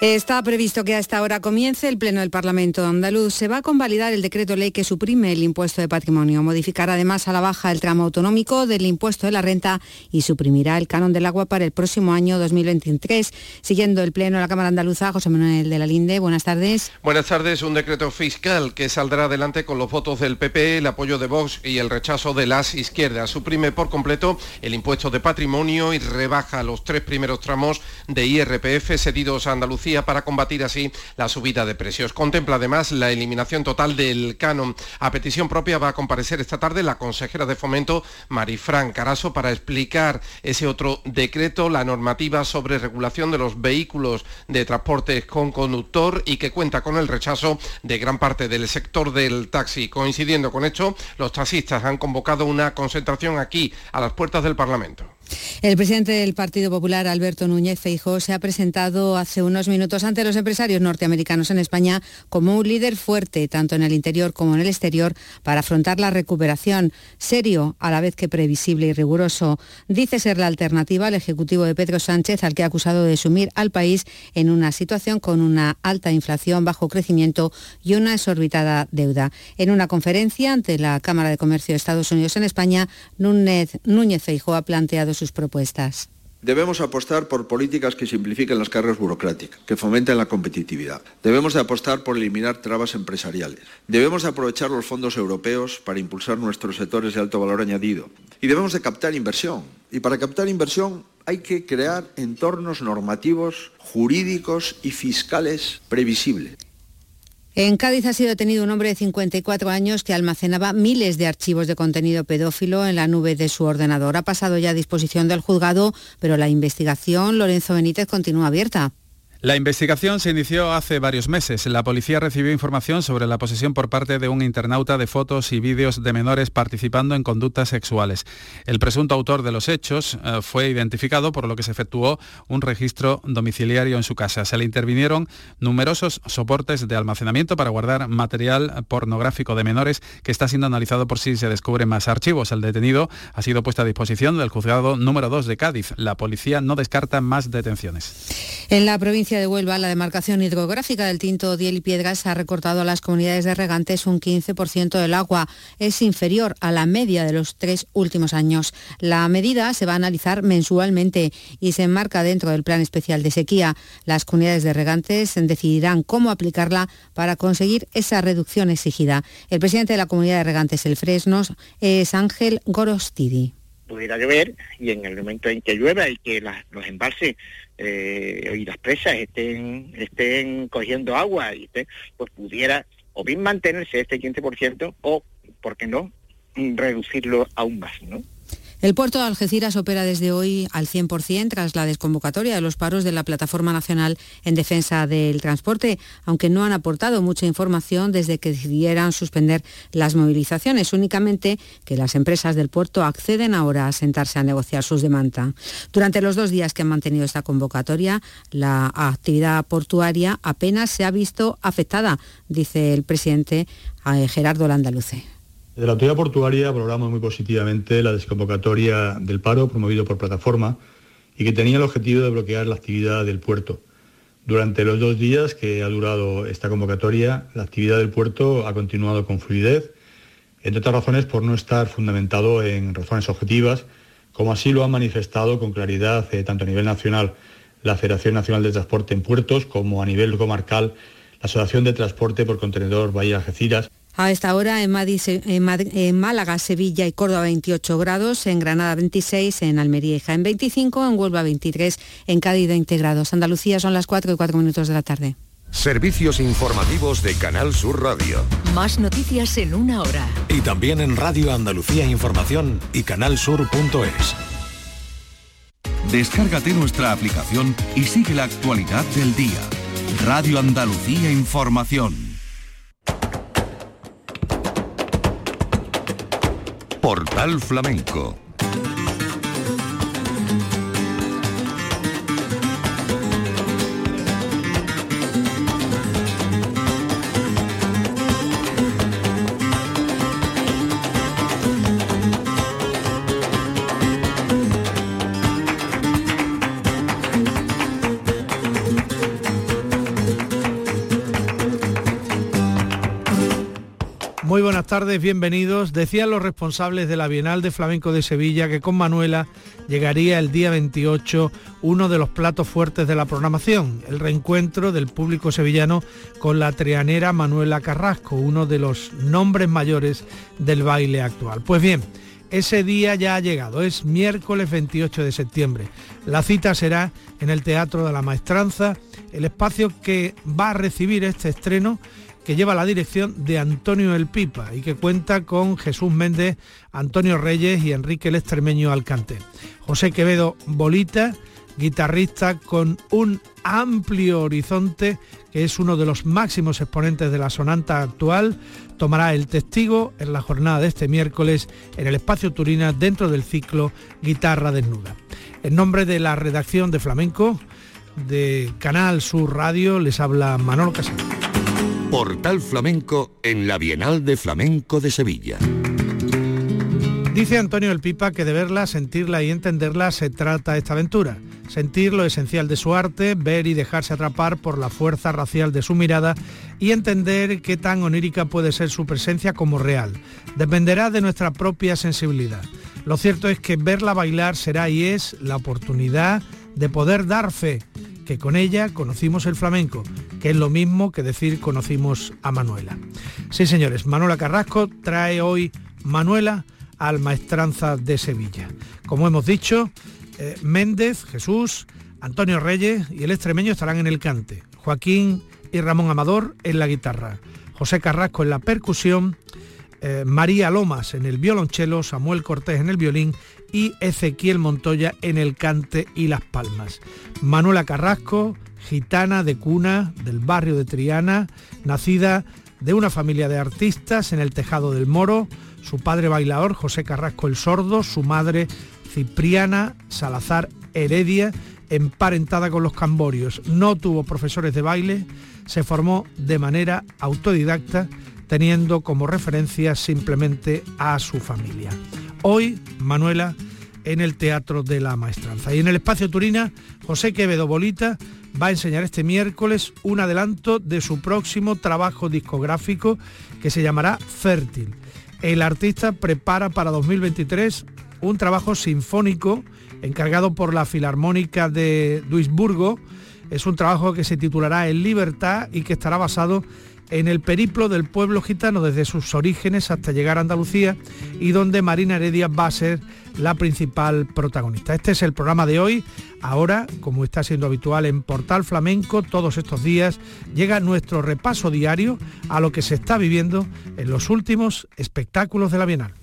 Está previsto que a esta hora comience el Pleno del Parlamento andaluz. Se va a convalidar el decreto ley que suprime el impuesto de patrimonio. Modificará además a la baja el tramo autonómico del impuesto de la renta y suprimirá el canon del agua para el próximo año 2023. Siguiendo el Pleno de la Cámara Andaluza, José Manuel de la Linde, buenas tardes. Buenas tardes. Un decreto fiscal que saldrá adelante con los votos del PP, el apoyo de Vox y el rechazo de las izquierdas. Suprime por completo el impuesto de patrimonio y rebaja los tres primeros tramos de IRPF cedidos a Andalucía para combatir así la subida de precios. Contempla además la eliminación total del canon. A petición propia va a comparecer esta tarde la consejera de Fomento, Marifran Caraso, para explicar ese otro decreto, la normativa sobre regulación de los vehículos de transporte con conductor y que cuenta con el rechazo de gran parte del sector del taxi. Coincidiendo con esto, los taxistas han convocado una concentración aquí, a las puertas del Parlamento. El presidente del Partido Popular, Alberto Núñez Feijóo, se ha presentado hace unos minutos ante los empresarios norteamericanos en España como un líder fuerte, tanto en el interior como en el exterior, para afrontar la recuperación. Serio, a la vez que previsible y riguroso. Dice ser la alternativa al Ejecutivo de Pedro Sánchez, al que ha acusado de sumir al país en una situación con una alta inflación, bajo crecimiento y una exorbitada deuda. En una conferencia ante la Cámara de Comercio de Estados Unidos en España, Núñez, Núñez Feijóo ha planteado sus propuestas. Debemos apostar por políticas que simplifiquen las cargas burocráticas, que fomenten la competitividad. Debemos de apostar por eliminar trabas empresariales. Debemos de aprovechar los fondos europeos para impulsar nuestros sectores de alto valor añadido. Y debemos de captar inversión. Y para captar inversión hay que crear entornos normativos, jurídicos y fiscales previsibles. En Cádiz ha sido detenido un hombre de 54 años que almacenaba miles de archivos de contenido pedófilo en la nube de su ordenador. Ha pasado ya a disposición del juzgado, pero la investigación, Lorenzo Benítez, continúa abierta. La investigación se inició hace varios meses. La policía recibió información sobre la posesión por parte de un internauta de fotos y vídeos de menores participando en conductas sexuales. El presunto autor de los hechos eh, fue identificado, por lo que se efectuó un registro domiciliario en su casa. Se le intervinieron numerosos soportes de almacenamiento para guardar material pornográfico de menores que está siendo analizado por si se descubren más archivos. El detenido ha sido puesto a disposición del juzgado número 2 de Cádiz. La policía no descarta más detenciones. En la provincia de Huelva, la demarcación hidrográfica del Tinto, Diel y Piedras ha recortado a las comunidades de regantes un 15% del agua. Es inferior a la media de los tres últimos años. La medida se va a analizar mensualmente y se enmarca dentro del Plan Especial de Sequía. Las comunidades de regantes decidirán cómo aplicarla para conseguir esa reducción exigida. El presidente de la comunidad de regantes El Fresnos es Ángel Gorostidi pudiera llover y en el momento en que llueva y que los embalses eh, y las presas estén, estén cogiendo agua y pues pudiera o bien mantenerse este 15% o, ¿por qué no?, reducirlo aún más, ¿no? El puerto de Algeciras opera desde hoy al 100% tras la desconvocatoria de los paros de la Plataforma Nacional en Defensa del Transporte, aunque no han aportado mucha información desde que decidieran suspender las movilizaciones, únicamente que las empresas del puerto acceden ahora a sentarse a negociar sus demandas. Durante los dos días que han mantenido esta convocatoria, la actividad portuaria apenas se ha visto afectada, dice el presidente eh, Gerardo Landaluce. De la autoridad portuaria valoramos muy positivamente la desconvocatoria del paro promovido por plataforma y que tenía el objetivo de bloquear la actividad del puerto. Durante los dos días que ha durado esta convocatoria, la actividad del puerto ha continuado con fluidez, entre otras razones por no estar fundamentado en razones objetivas, como así lo han manifestado con claridad eh, tanto a nivel nacional la Federación Nacional de Transporte en Puertos como a nivel comarcal la Asociación de Transporte por Contenedor Bahía Algeciras. A esta hora en, en, Málaga, Sevilla y Córdoba 28 grados, en Granada 26, en Almería y Jaén 25, en Huelva 23, en Cádiz 20 grados. Andalucía son las 4 y 4 minutos de la tarde. Servicios informativos de Canal Sur Radio. Más noticias en una hora. Y también en Radio Andalucía Información y canalsur.es. Descárgate nuestra aplicación y sigue la actualidad del día. Radio Andalucía Información. Portal Flamenco buenas tardes, bienvenidos. Decían los responsables de la Bienal de Flamenco de Sevilla que con Manuela llegaría el día 28 uno de los platos fuertes de la programación, el reencuentro del público sevillano con la trianera Manuela Carrasco, uno de los nombres mayores del baile actual. Pues bien, ese día ya ha llegado, es miércoles 28 de septiembre. La cita será en el Teatro de la Maestranza, el espacio que va a recibir este estreno que lleva la dirección de Antonio El Pipa y que cuenta con Jesús Méndez, Antonio Reyes y Enrique el Extremeño Alcante. José Quevedo Bolita, guitarrista con un amplio horizonte, que es uno de los máximos exponentes de la sonanta actual, tomará el testigo en la jornada de este miércoles en el espacio Turina dentro del ciclo Guitarra Desnuda. En nombre de la redacción de Flamenco, de Canal Sur Radio, les habla Manolo Casado. Portal Flamenco en la Bienal de Flamenco de Sevilla. Dice Antonio El Pipa que de verla, sentirla y entenderla se trata esta aventura. Sentir lo esencial de su arte, ver y dejarse atrapar por la fuerza racial de su mirada y entender qué tan onírica puede ser su presencia como real. Dependerá de nuestra propia sensibilidad. Lo cierto es que verla bailar será y es la oportunidad de poder dar fe que con ella conocimos el flamenco, que es lo mismo que decir conocimos a Manuela. Sí, señores, Manuela Carrasco trae hoy Manuela al Maestranza de Sevilla. Como hemos dicho, eh, Méndez, Jesús, Antonio Reyes y el extremeño estarán en el cante, Joaquín y Ramón Amador en la guitarra, José Carrasco en la percusión, eh, María Lomas en el violonchelo, Samuel Cortés en el violín y Ezequiel Montoya en el cante y las palmas. Manuela Carrasco, gitana de cuna del barrio de Triana, nacida de una familia de artistas en el Tejado del Moro, su padre bailador José Carrasco el Sordo, su madre Cipriana Salazar Heredia, emparentada con los camborios. No tuvo profesores de baile, se formó de manera autodidacta, teniendo como referencia simplemente a su familia. Hoy, Manuela, en el Teatro de la Maestranza. Y en el Espacio Turina, José Quevedo Bolita va a enseñar este miércoles un adelanto de su próximo trabajo discográfico que se llamará Fértil. El artista prepara para 2023 un trabajo sinfónico encargado por la Filarmónica de Duisburgo. Es un trabajo que se titulará En Libertad y que estará basado en el periplo del pueblo gitano desde sus orígenes hasta llegar a Andalucía y donde Marina Heredia va a ser la principal protagonista. Este es el programa de hoy. Ahora, como está siendo habitual en Portal Flamenco, todos estos días llega nuestro repaso diario a lo que se está viviendo en los últimos espectáculos de la Bienal.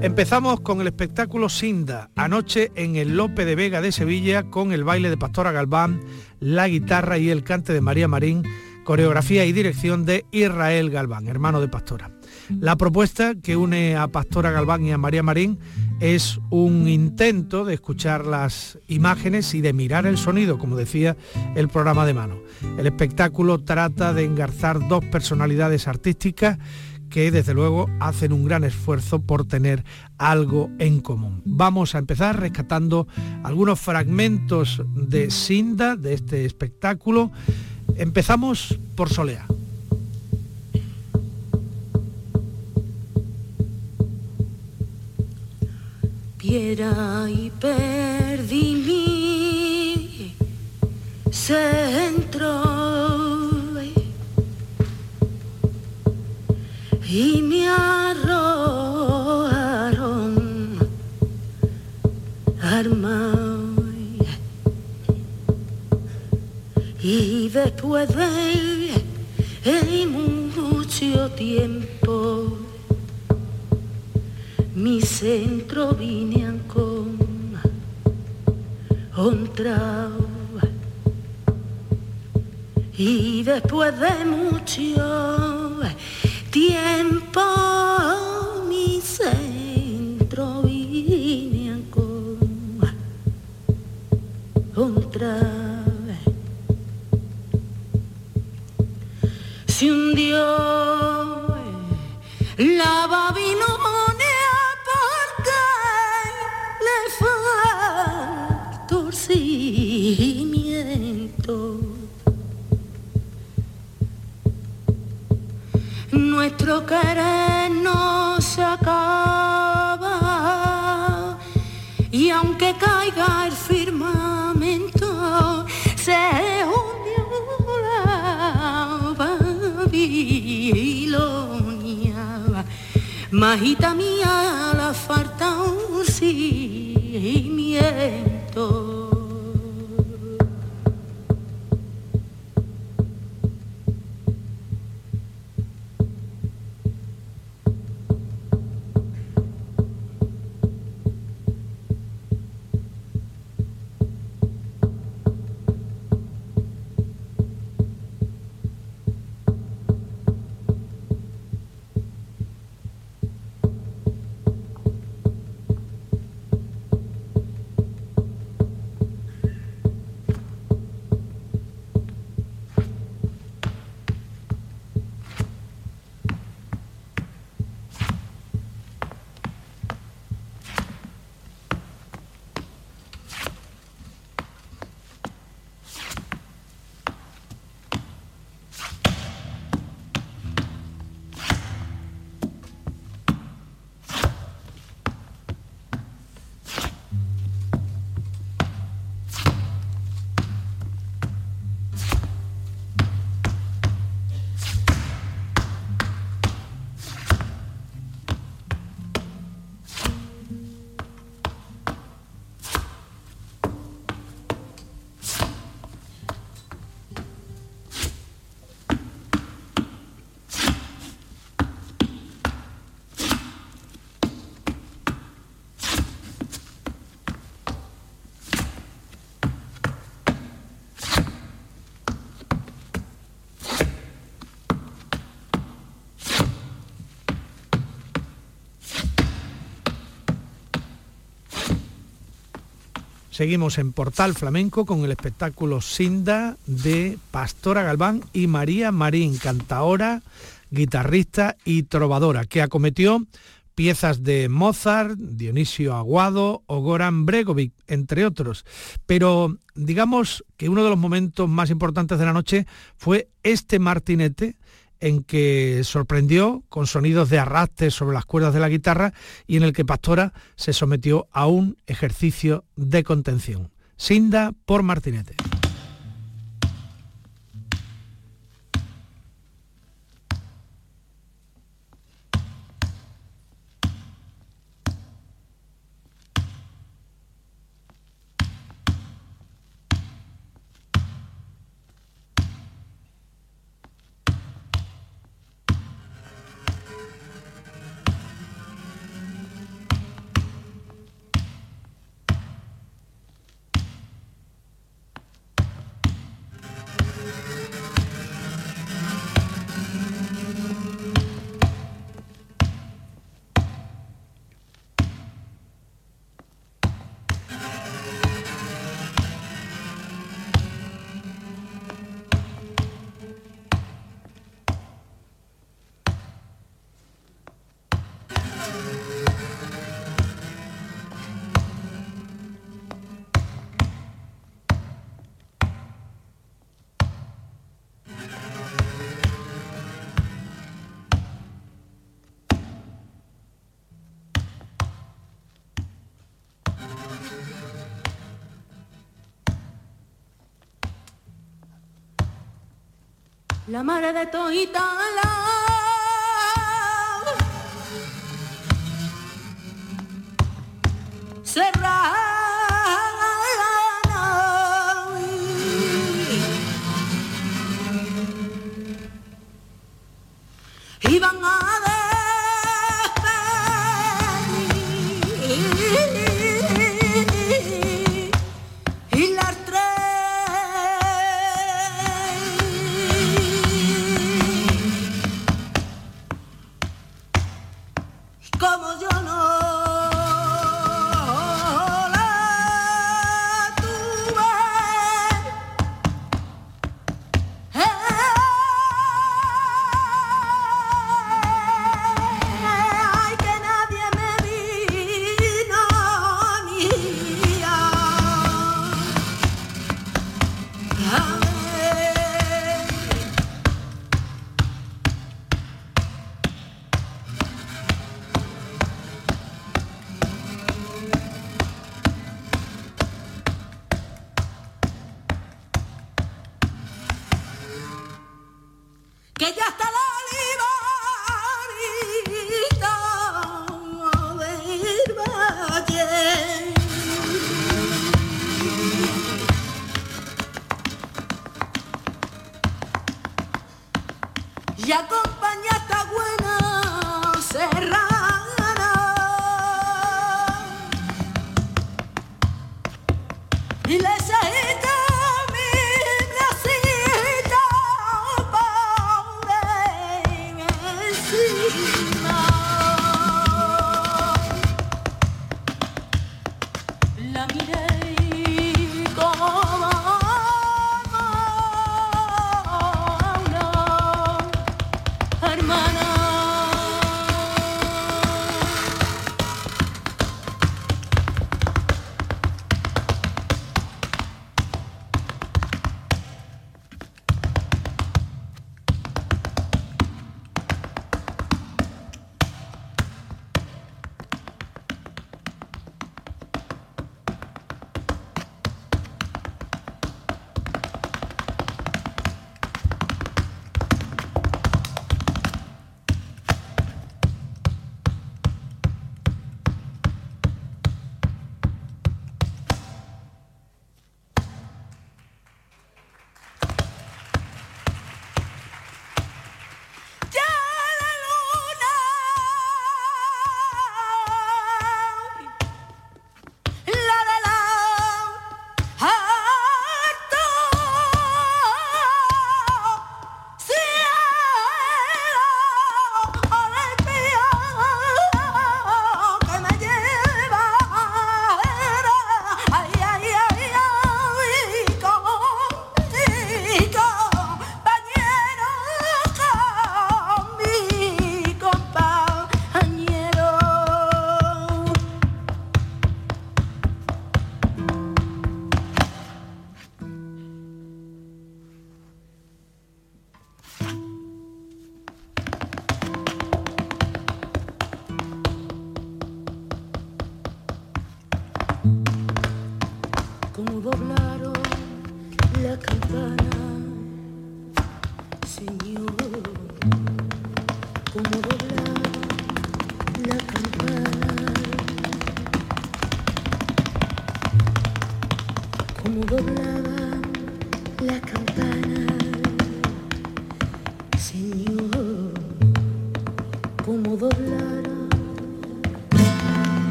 Empezamos con el espectáculo Sinda, anoche en el Lope de Vega de Sevilla con el baile de Pastora Galván, la guitarra y el cante de María Marín, coreografía y dirección de Israel Galván, hermano de Pastora. La propuesta que une a Pastora Galván y a María Marín es un intento de escuchar las imágenes y de mirar el sonido, como decía el programa de mano. El espectáculo trata de engarzar dos personalidades artísticas que desde luego hacen un gran esfuerzo por tener algo en común. Vamos a empezar rescatando algunos fragmentos de Sinda, de este espectáculo. Empezamos por Solea. Piera y perdí mi centro y me arrojaron armado. Y después de mucho tiempo mi centro vine con otra y después de mucho tiempo mi centro vine a otra vez. Se hundió la Babilonia nuestro querer no se acaba. Y aunque caiga el firmamento se hundió la babilonia. Majita mía la falta un cimiento Seguimos en Portal Flamenco con el espectáculo Sinda de Pastora Galván y María Marín, cantaora, guitarrista y trovadora, que acometió piezas de Mozart, Dionisio Aguado o Goran Bregovic, entre otros. Pero digamos que uno de los momentos más importantes de la noche fue este martinete en que sorprendió con sonidos de arrastre sobre las cuerdas de la guitarra y en el que Pastora se sometió a un ejercicio de contención. Sinda por Martinete. La madre de Toita la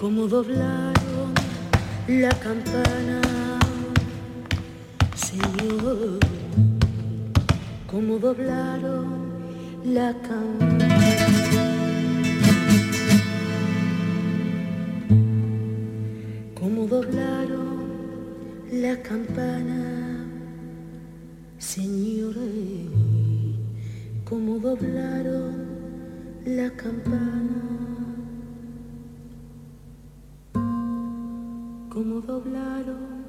como doblaron la campana, Señor, como doblaron la campana. como doblaron la campana, señores, como doblaron la campana, doblaron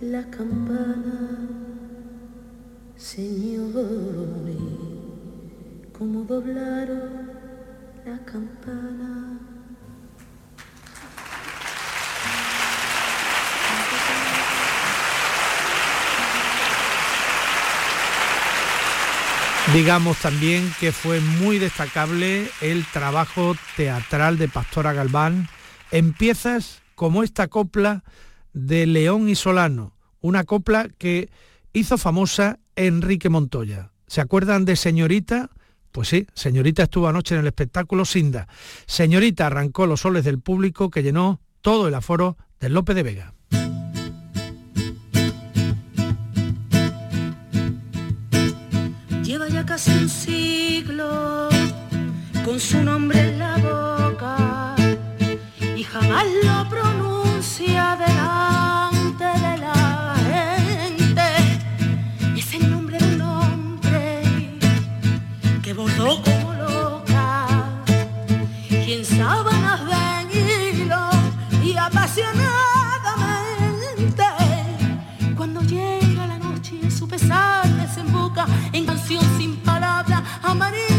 la campana, señores, como doblaron la campana. Digamos también que fue muy destacable el trabajo teatral de Pastora Galván en piezas como esta copla de León y Solano, una copla que hizo famosa Enrique Montoya. ¿Se acuerdan de Señorita? Pues sí, Señorita estuvo anoche en el espectáculo Sinda. Señorita arrancó los soles del público que llenó todo el aforo del Lope de Vega. Lleva ya casi un siglo con su nombre en la y jamás lo pronuncia delante de la gente. Es el nombre de un hombre que bordó como loca y en sábanas de hilo y apasionadamente cuando llega la noche su pesar desemboca en canción sin palabra amarilla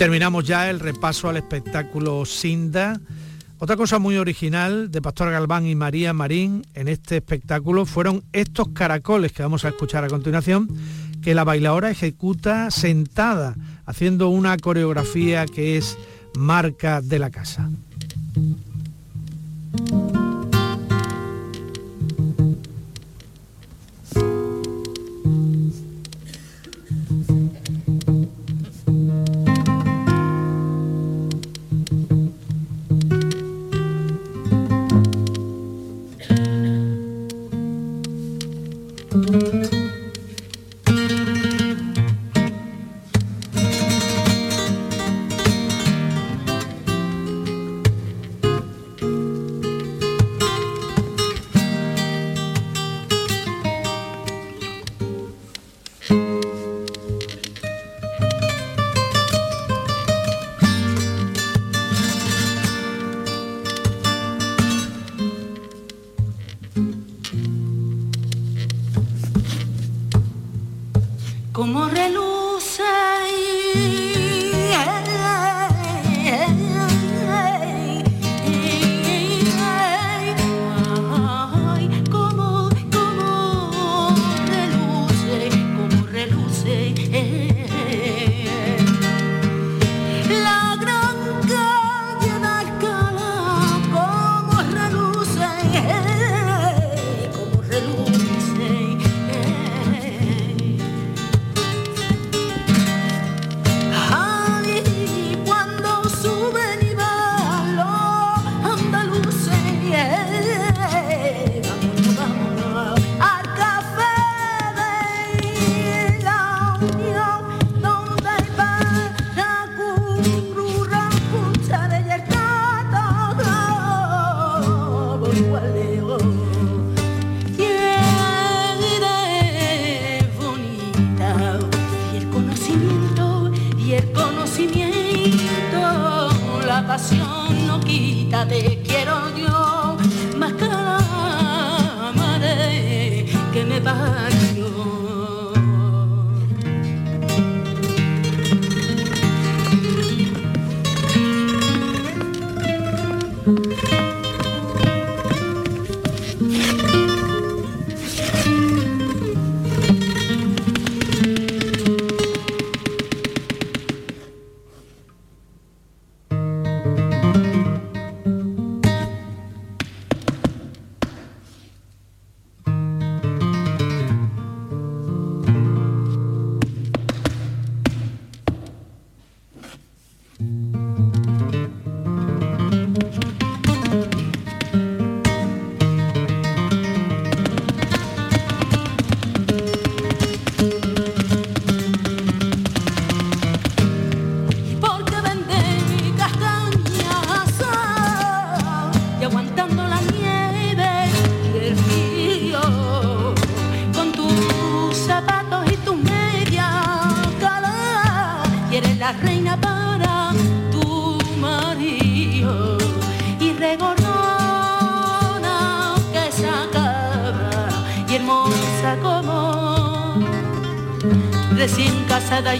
terminamos ya el repaso al espectáculo Sinda. Otra cosa muy original de Pastor Galván y María Marín en este espectáculo fueron estos caracoles que vamos a escuchar a continuación, que la bailadora ejecuta sentada, haciendo una coreografía que es marca de la casa.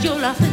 yo la fe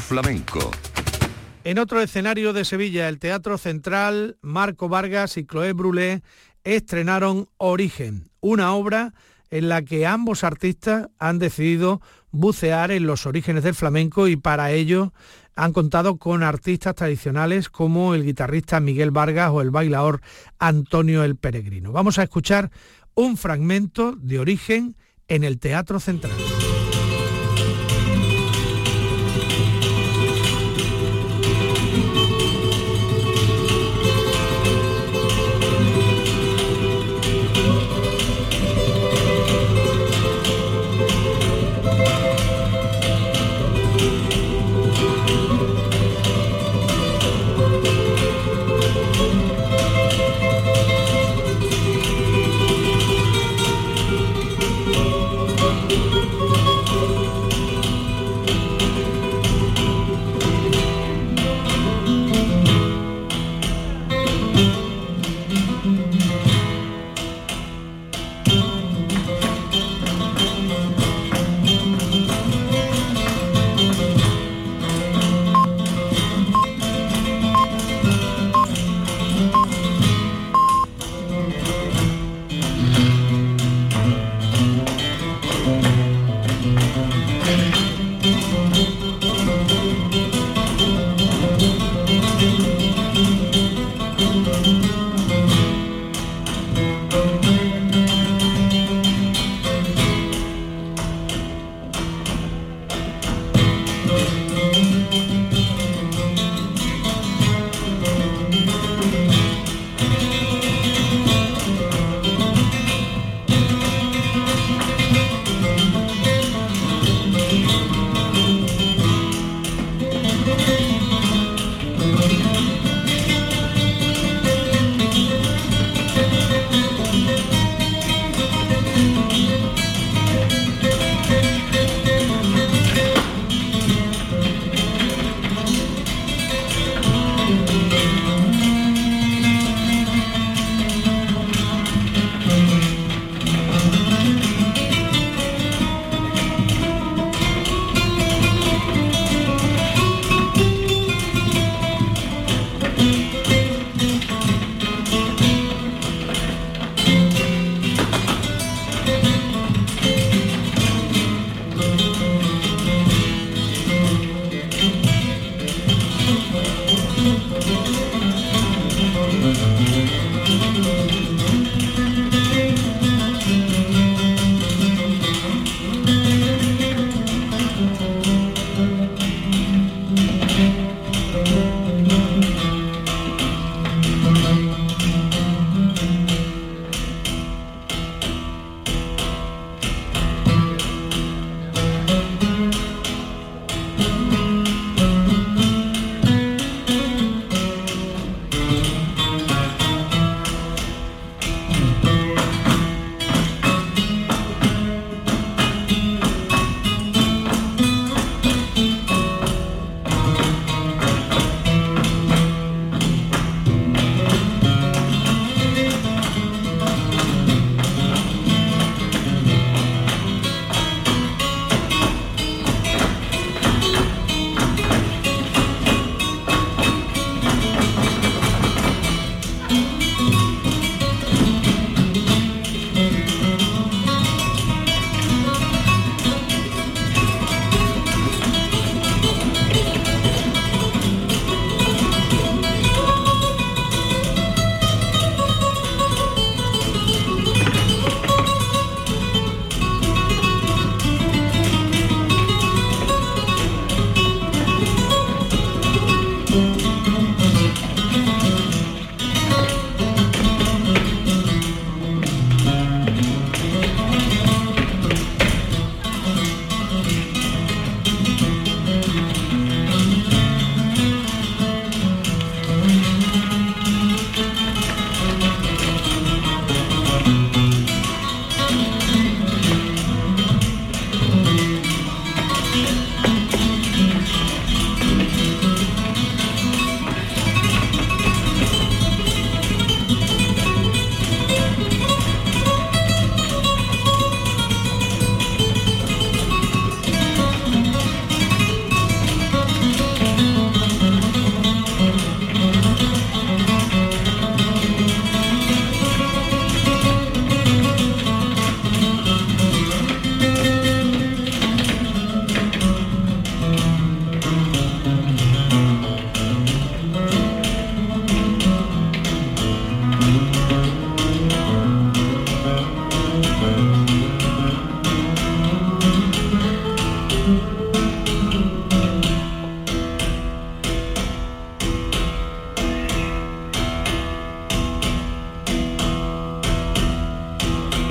Flamenco. En otro escenario de Sevilla, el Teatro Central, Marco Vargas y Chloé Brulé estrenaron Origen, una obra en la que ambos artistas han decidido bucear en los orígenes del flamenco y para ello han contado con artistas tradicionales como el guitarrista Miguel Vargas o el bailador Antonio el Peregrino. Vamos a escuchar un fragmento de Origen en el Teatro Central.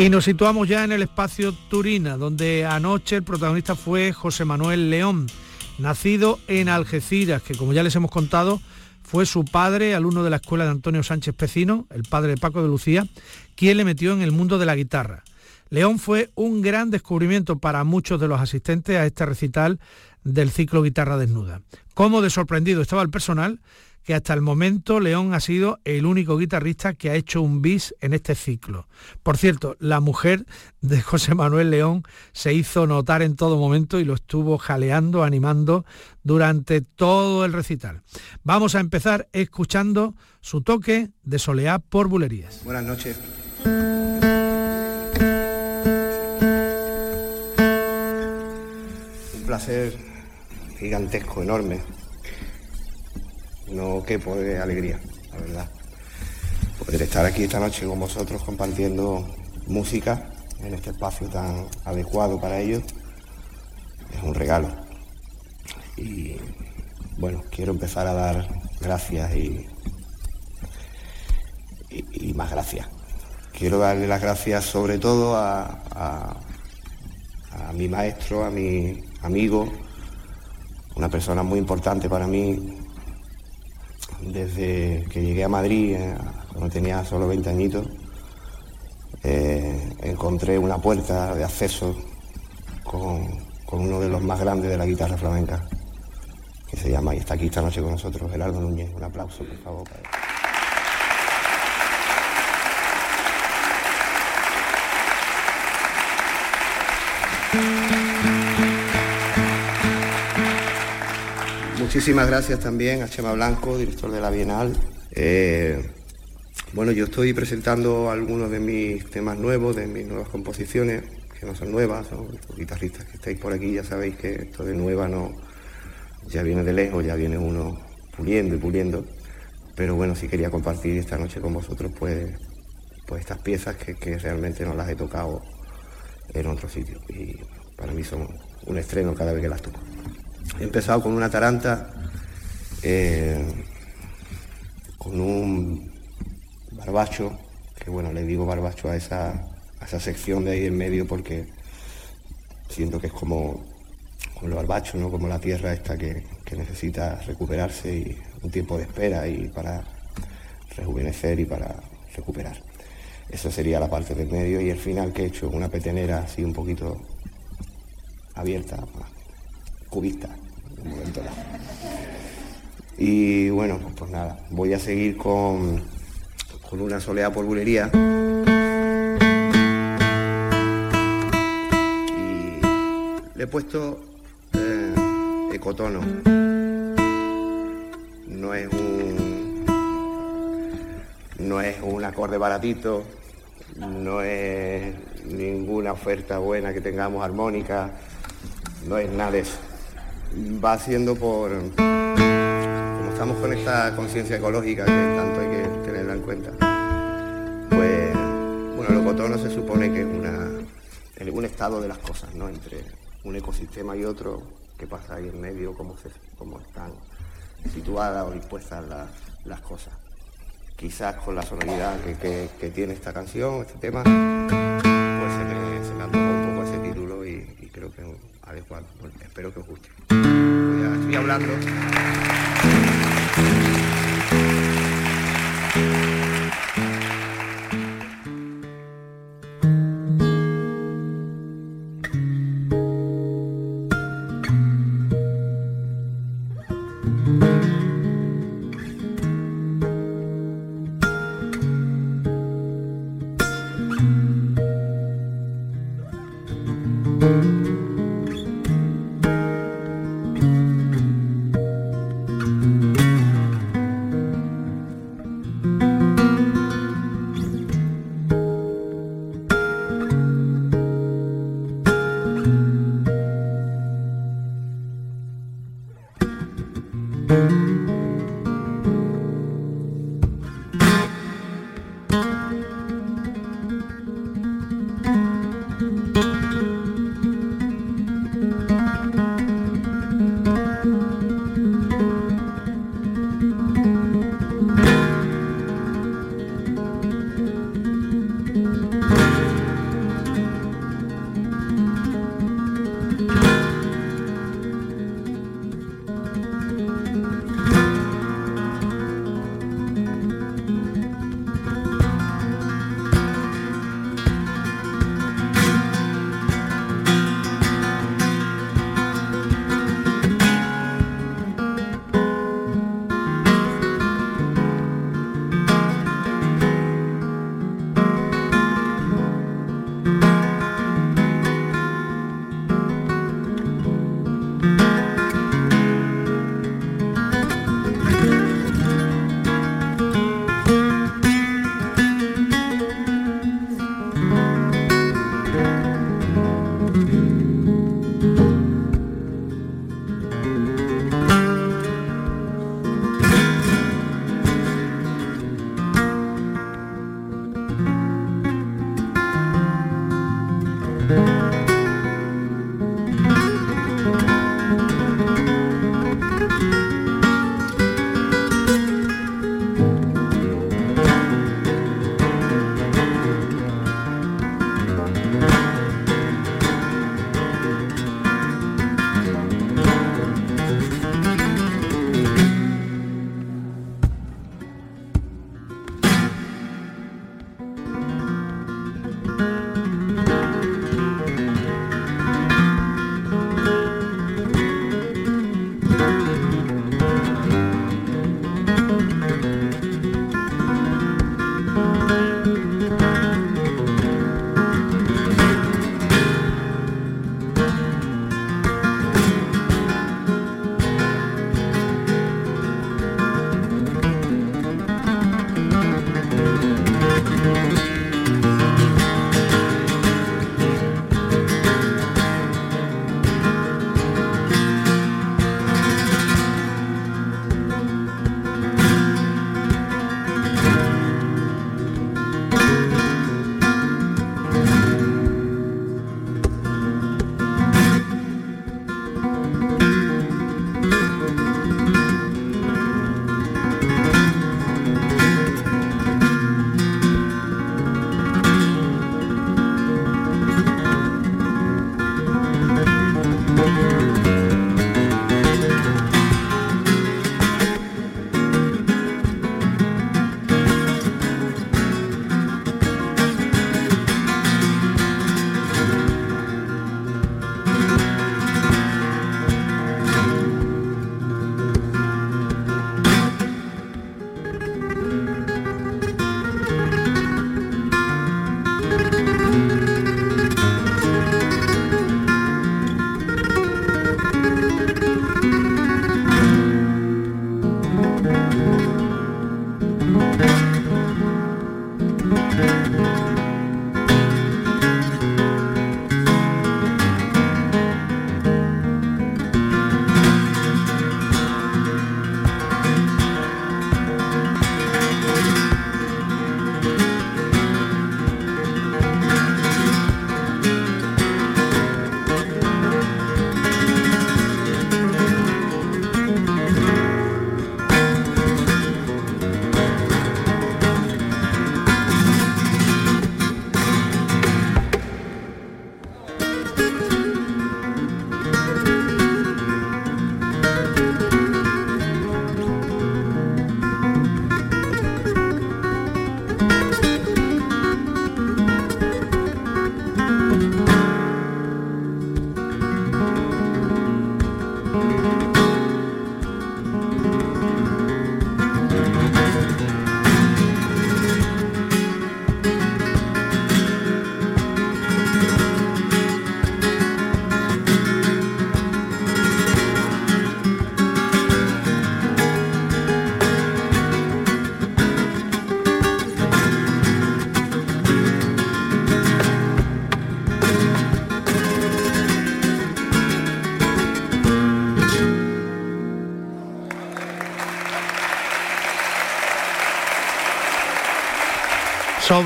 Y nos situamos ya en el espacio Turina, donde anoche el protagonista fue José Manuel León, nacido en Algeciras, que como ya les hemos contado, fue su padre, alumno de la escuela de Antonio Sánchez Pecino, el padre de Paco de Lucía, quien le metió en el mundo de la guitarra. León fue un gran descubrimiento para muchos de los asistentes a este recital del ciclo Guitarra Desnuda. Cómo de sorprendido estaba el personal que hasta el momento León ha sido el único guitarrista que ha hecho un bis en este ciclo. Por cierto, la mujer de José Manuel León se hizo notar en todo momento y lo estuvo jaleando, animando durante todo el recital. Vamos a empezar escuchando su toque de soleá por bulerías. Buenas noches. Un placer gigantesco, enorme no quepo de alegría, la verdad. Poder estar aquí esta noche con vosotros compartiendo música en este espacio tan adecuado para ellos es un regalo. Y bueno, quiero empezar a dar gracias y, y, más gracias. Quiero darle las gracias sobre todo a, a mi maestro, a mi amigo, una persona muy importante para mí, desde que llegué a Madrid, eh, cuando tenía solo 20 añitos, eh, encontré una puerta de acceso con, uno de los más grandes de la guitarra flamenca, que se llama y está aquí esta noche con nosotros, Gerardo Núñez. Un aplauso, por favor. Muchísimas gracias también a Chema Blanco, director de la Bienal. Eh, bueno, yo estoy presentando algunos de mis temas nuevos, de mis nuevas composiciones, que no son nuevas, son guitarristas que estáis por aquí, ya sabéis que esto de nueva no, ya viene de lejos, ya viene uno puliendo y puliendo. Pero bueno, sí quería compartir esta noche con vosotros pues, pues estas piezas que, que realmente no las he tocado en otro sitio. Y para mí son un estreno cada vez que las toco. He empezado con una taranta, eh, con un barbacho, que bueno, le digo barbacho a esa, esa sección de ahí en medio porque siento que es como, como el barbacho, ¿no? como la tierra esta que, necesita recuperarse y un tiempo de espera y para rejuvenecer y para recuperar. Eso sería la parte del medio y el final que he hecho, una petenera así un poquito abierta, cubista, Y bueno, pues nada, voy a seguir con, con una soleada por bulería. Y le he puesto eh, ecotono. No es un. No es un acorde baratito, no es ninguna oferta buena que tengamos armónica, no es nada de eso va haciendo por, como estamos con esta conciencia ecológica que tanto hay que tenerla en cuenta, pues, bueno, el ocotono se supone que es una, un estado de las cosas, ¿no? Entre un ecosistema y otro, qué pasa ahí en medio, cómo, se, cómo están situadas o dispuestas las, cosas. Quizás con la sonoridad que, tiene esta canción, este tema, pues se me, se me un poco ese título y, creo que adecuado. espero que os guste estoy hablando.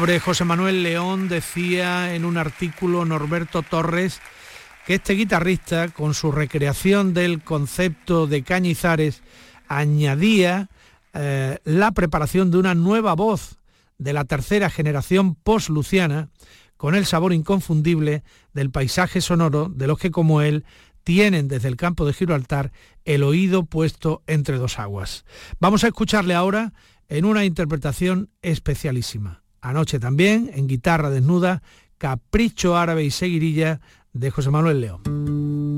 José Manuel León decía en un artículo Norberto Torres que este guitarrista, con su recreación del concepto de Cañizares, añadía eh, la preparación de una nueva voz de la tercera generación post-luciana, con el sabor inconfundible del paisaje sonoro de los que como él tienen desde el campo de Gibraltar el oído puesto entre dos aguas. Vamos a escucharle ahora en una interpretación especialísima. Anoche también, en guitarra desnuda, Capricho Árabe y Seguirilla de José Manuel León.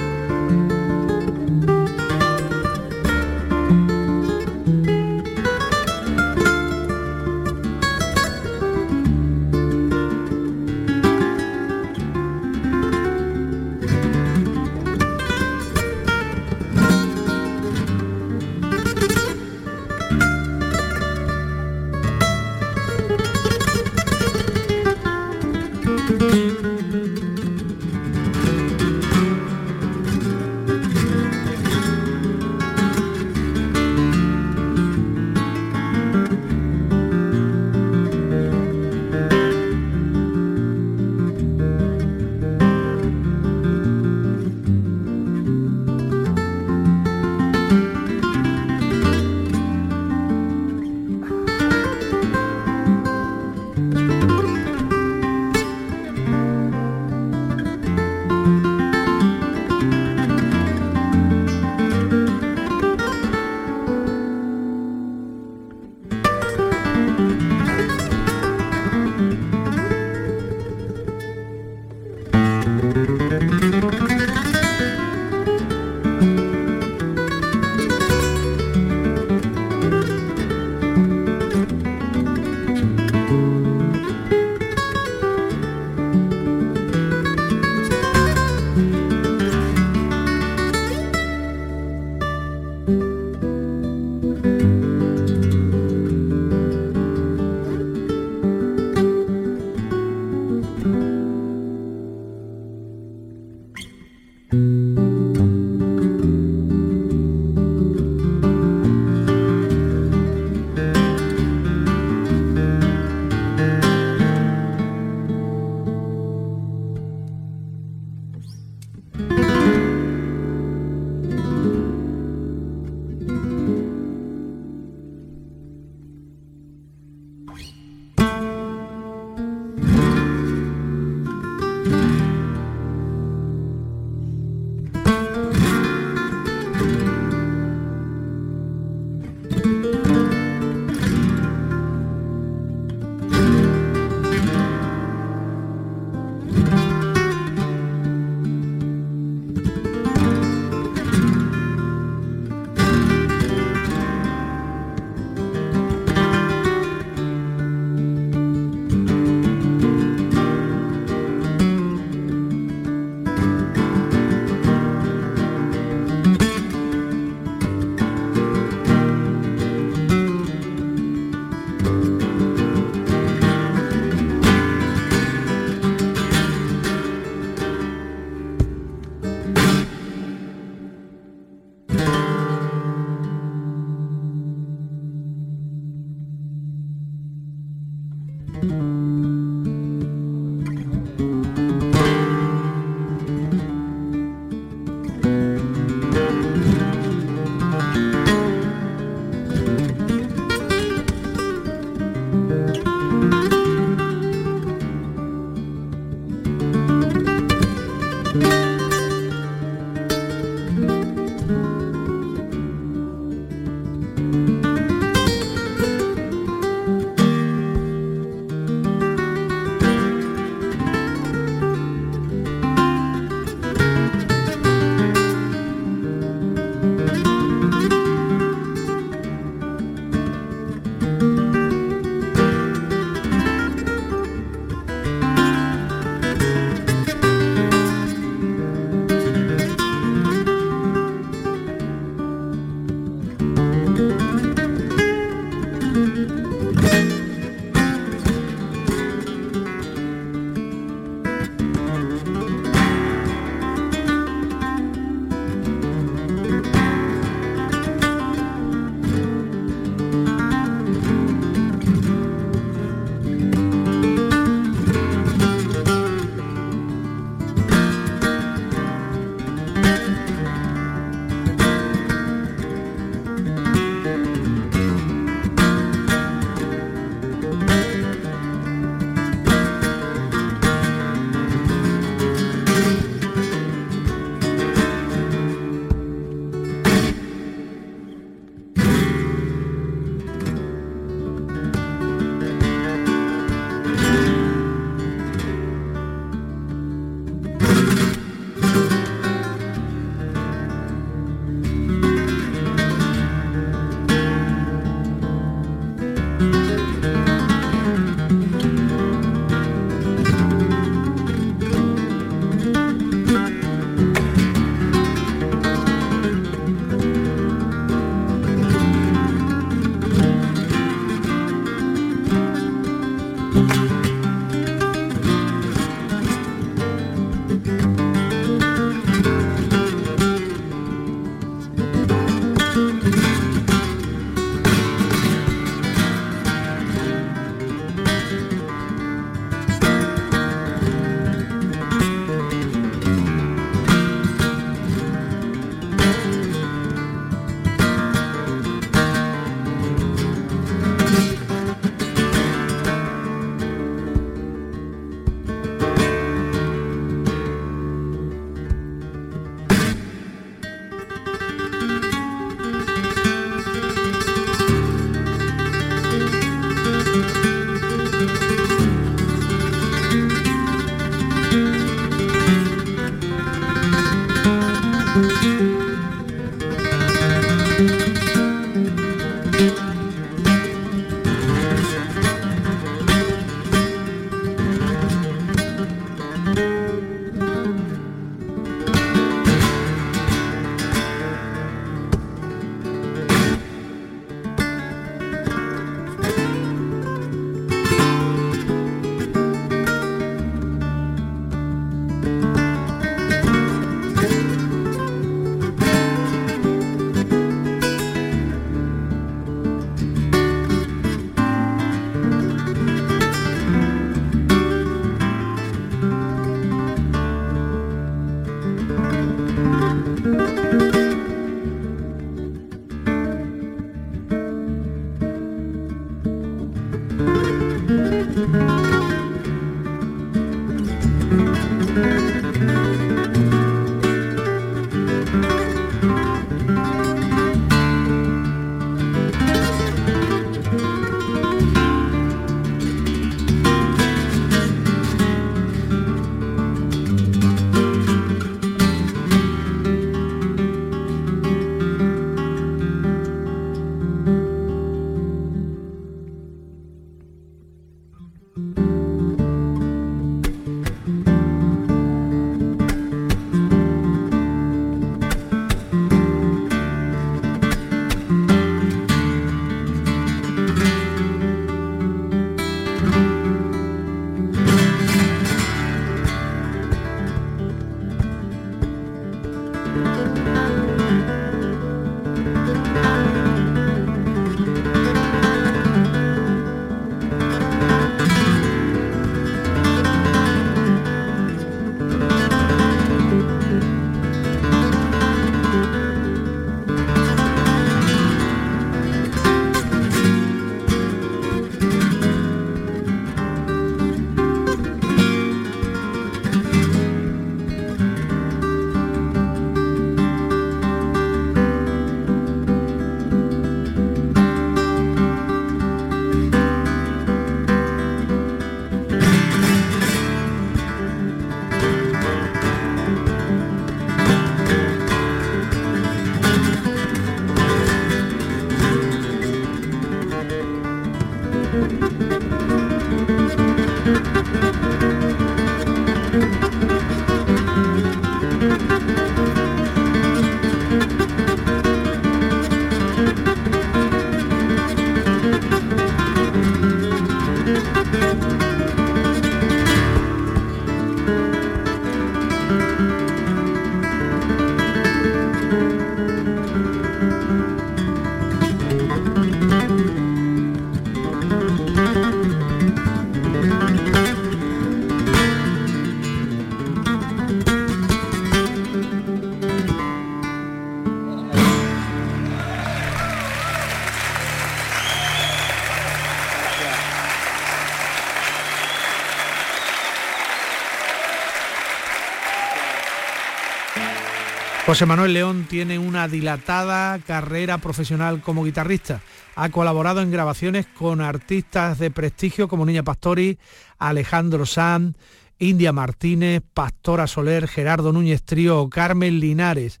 José Manuel León tiene una dilatada carrera profesional como guitarrista. Ha colaborado en grabaciones con artistas de prestigio como Niña Pastori, Alejandro Sanz, India Martínez, Pastora Soler, Gerardo Núñez Trío o Carmen Linares.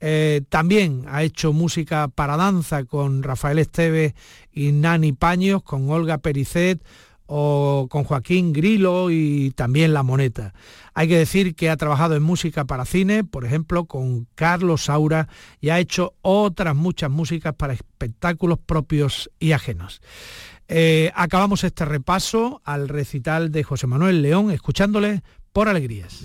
Eh, también ha hecho música para danza con Rafael Esteves y Nani Paños, con Olga Pericet o con Joaquín Grilo y también La Moneta. Hay que decir que ha trabajado en música para cine, por ejemplo, con Carlos Saura y ha hecho otras muchas músicas para espectáculos propios y ajenos. Eh, acabamos este repaso al recital de José Manuel León, escuchándole por alegrías.